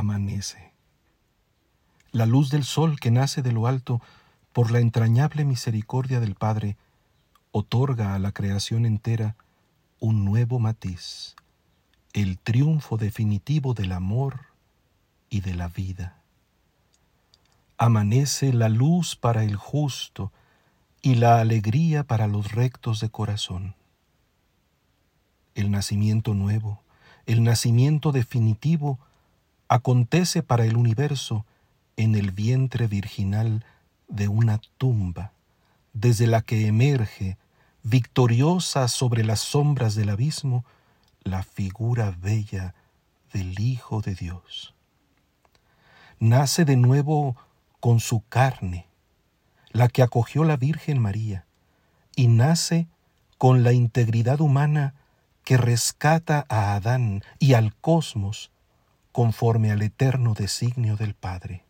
amanece. La luz del sol que nace de lo alto por la entrañable misericordia del Padre otorga a la creación entera un nuevo matiz, el triunfo definitivo del amor y de la vida. Amanece la luz para el justo y la alegría para los rectos de corazón. El nacimiento nuevo, el nacimiento definitivo, acontece para el universo en el vientre virginal de una tumba, desde la que emerge, victoriosa sobre las sombras del abismo, la figura bella del Hijo de Dios. Nace de nuevo con su carne, la que acogió la Virgen María, y nace con la integridad humana que rescata a Adán y al cosmos conforme al eterno designio del Padre.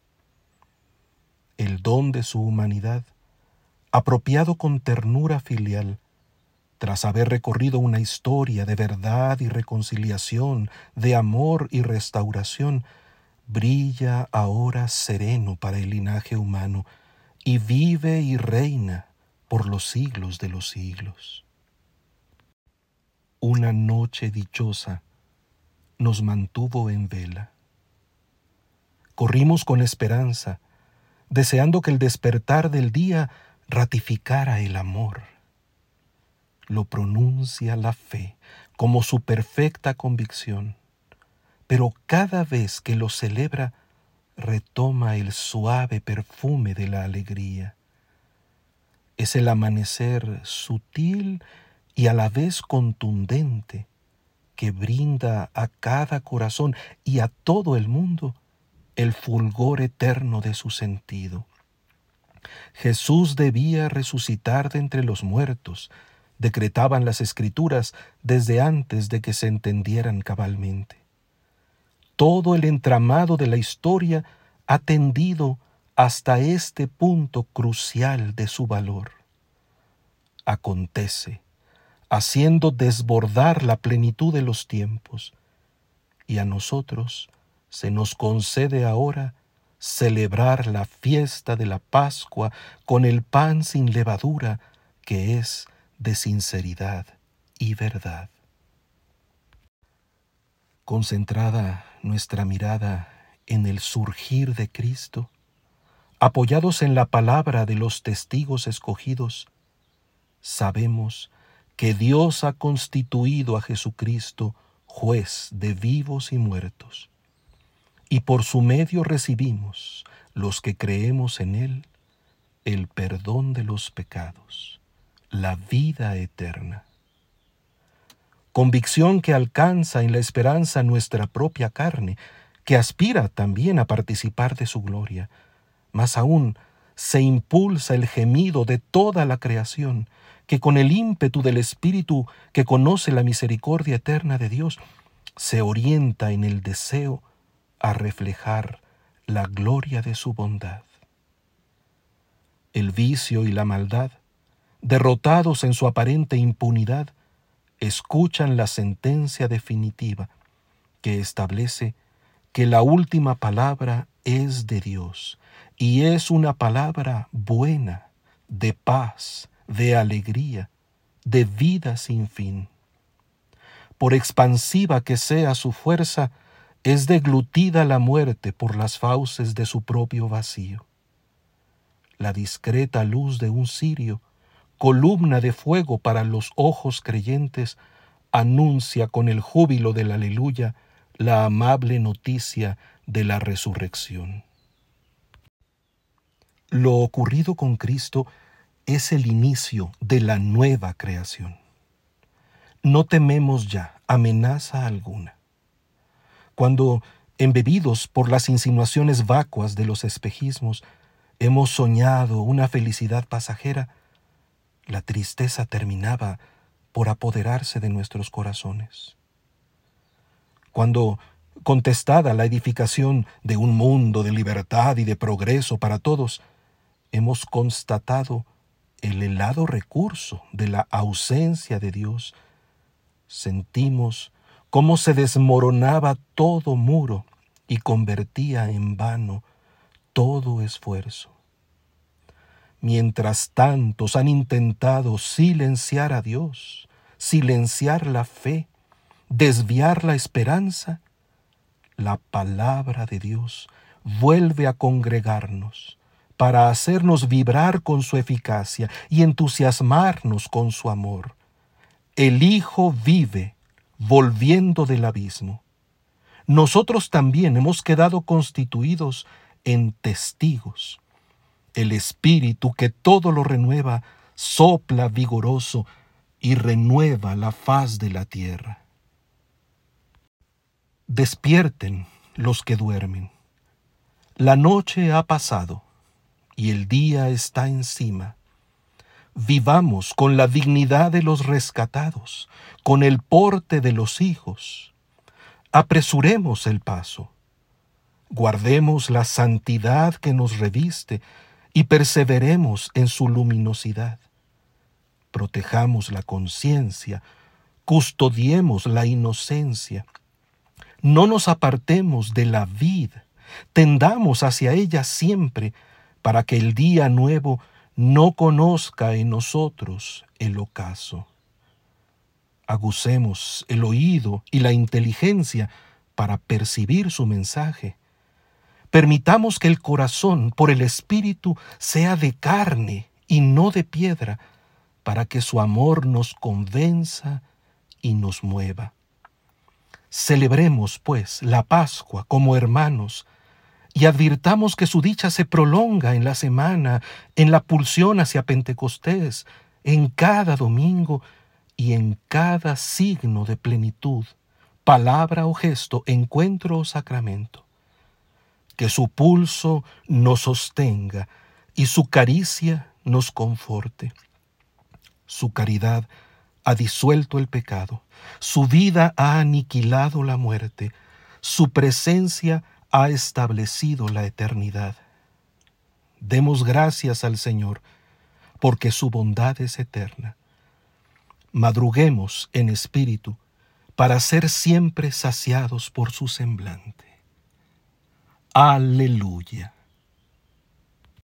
El don de su humanidad, apropiado con ternura filial, tras haber recorrido una historia de verdad y reconciliación, de amor y restauración, brilla ahora sereno para el linaje humano y vive y reina por los siglos de los siglos. Una noche dichosa nos mantuvo en vela. Corrimos con esperanza, deseando que el despertar del día ratificara el amor lo pronuncia la fe como su perfecta convicción, pero cada vez que lo celebra retoma el suave perfume de la alegría. Es el amanecer sutil y a la vez contundente que brinda a cada corazón y a todo el mundo el fulgor eterno de su sentido. Jesús debía resucitar de entre los muertos, decretaban las escrituras desde antes de que se entendieran cabalmente. Todo el entramado de la historia ha tendido hasta este punto crucial de su valor. Acontece, haciendo desbordar la plenitud de los tiempos, y a nosotros se nos concede ahora celebrar la fiesta de la Pascua con el pan sin levadura que es de sinceridad y verdad. Concentrada nuestra mirada en el surgir de Cristo, apoyados en la palabra de los testigos escogidos, sabemos que Dios ha constituido a Jesucristo juez de vivos y muertos, y por su medio recibimos, los que creemos en Él, el perdón de los pecados la vida eterna. Convicción que alcanza en la esperanza nuestra propia carne, que aspira también a participar de su gloria. Más aún, se impulsa el gemido de toda la creación, que con el ímpetu del Espíritu que conoce la misericordia eterna de Dios, se orienta en el deseo a reflejar la gloria de su bondad. El vicio y la maldad derrotados en su aparente impunidad, escuchan la sentencia definitiva que establece que la última palabra es de Dios y es una palabra buena, de paz, de alegría, de vida sin fin. Por expansiva que sea su fuerza, es deglutida la muerte por las fauces de su propio vacío. La discreta luz de un cirio columna de fuego para los ojos creyentes, anuncia con el júbilo del aleluya la amable noticia de la resurrección. Lo ocurrido con Cristo es el inicio de la nueva creación. No tememos ya amenaza alguna. Cuando, embebidos por las insinuaciones vacuas de los espejismos, hemos soñado una felicidad pasajera, la tristeza terminaba por apoderarse de nuestros corazones. Cuando, contestada la edificación de un mundo de libertad y de progreso para todos, hemos constatado el helado recurso de la ausencia de Dios, sentimos cómo se desmoronaba todo muro y convertía en vano todo esfuerzo. Mientras tantos han intentado silenciar a Dios, silenciar la fe, desviar la esperanza, la palabra de Dios vuelve a congregarnos para hacernos vibrar con su eficacia y entusiasmarnos con su amor. El Hijo vive volviendo del abismo. Nosotros también hemos quedado constituidos en testigos. El Espíritu que todo lo renueva sopla vigoroso y renueva la faz de la tierra. Despierten los que duermen. La noche ha pasado y el día está encima. Vivamos con la dignidad de los rescatados, con el porte de los hijos. Apresuremos el paso. Guardemos la santidad que nos reviste y perseveremos en su luminosidad. Protejamos la conciencia, custodiemos la inocencia. No nos apartemos de la vida, tendamos hacia ella siempre, para que el día nuevo no conozca en nosotros el ocaso. Agucemos el oído y la inteligencia para percibir su mensaje. Permitamos que el corazón por el Espíritu sea de carne y no de piedra, para que su amor nos convenza y nos mueva. Celebremos, pues, la Pascua como hermanos, y advirtamos que su dicha se prolonga en la semana, en la pulsión hacia Pentecostés, en cada domingo y en cada signo de plenitud, palabra o gesto, encuentro o sacramento. Que su pulso nos sostenga y su caricia nos conforte. Su caridad ha disuelto el pecado, su vida ha aniquilado la muerte, su presencia ha establecido la eternidad. Demos gracias al Señor, porque su bondad es eterna. Madruguemos en espíritu para ser siempre saciados por su semblante. Aleluya.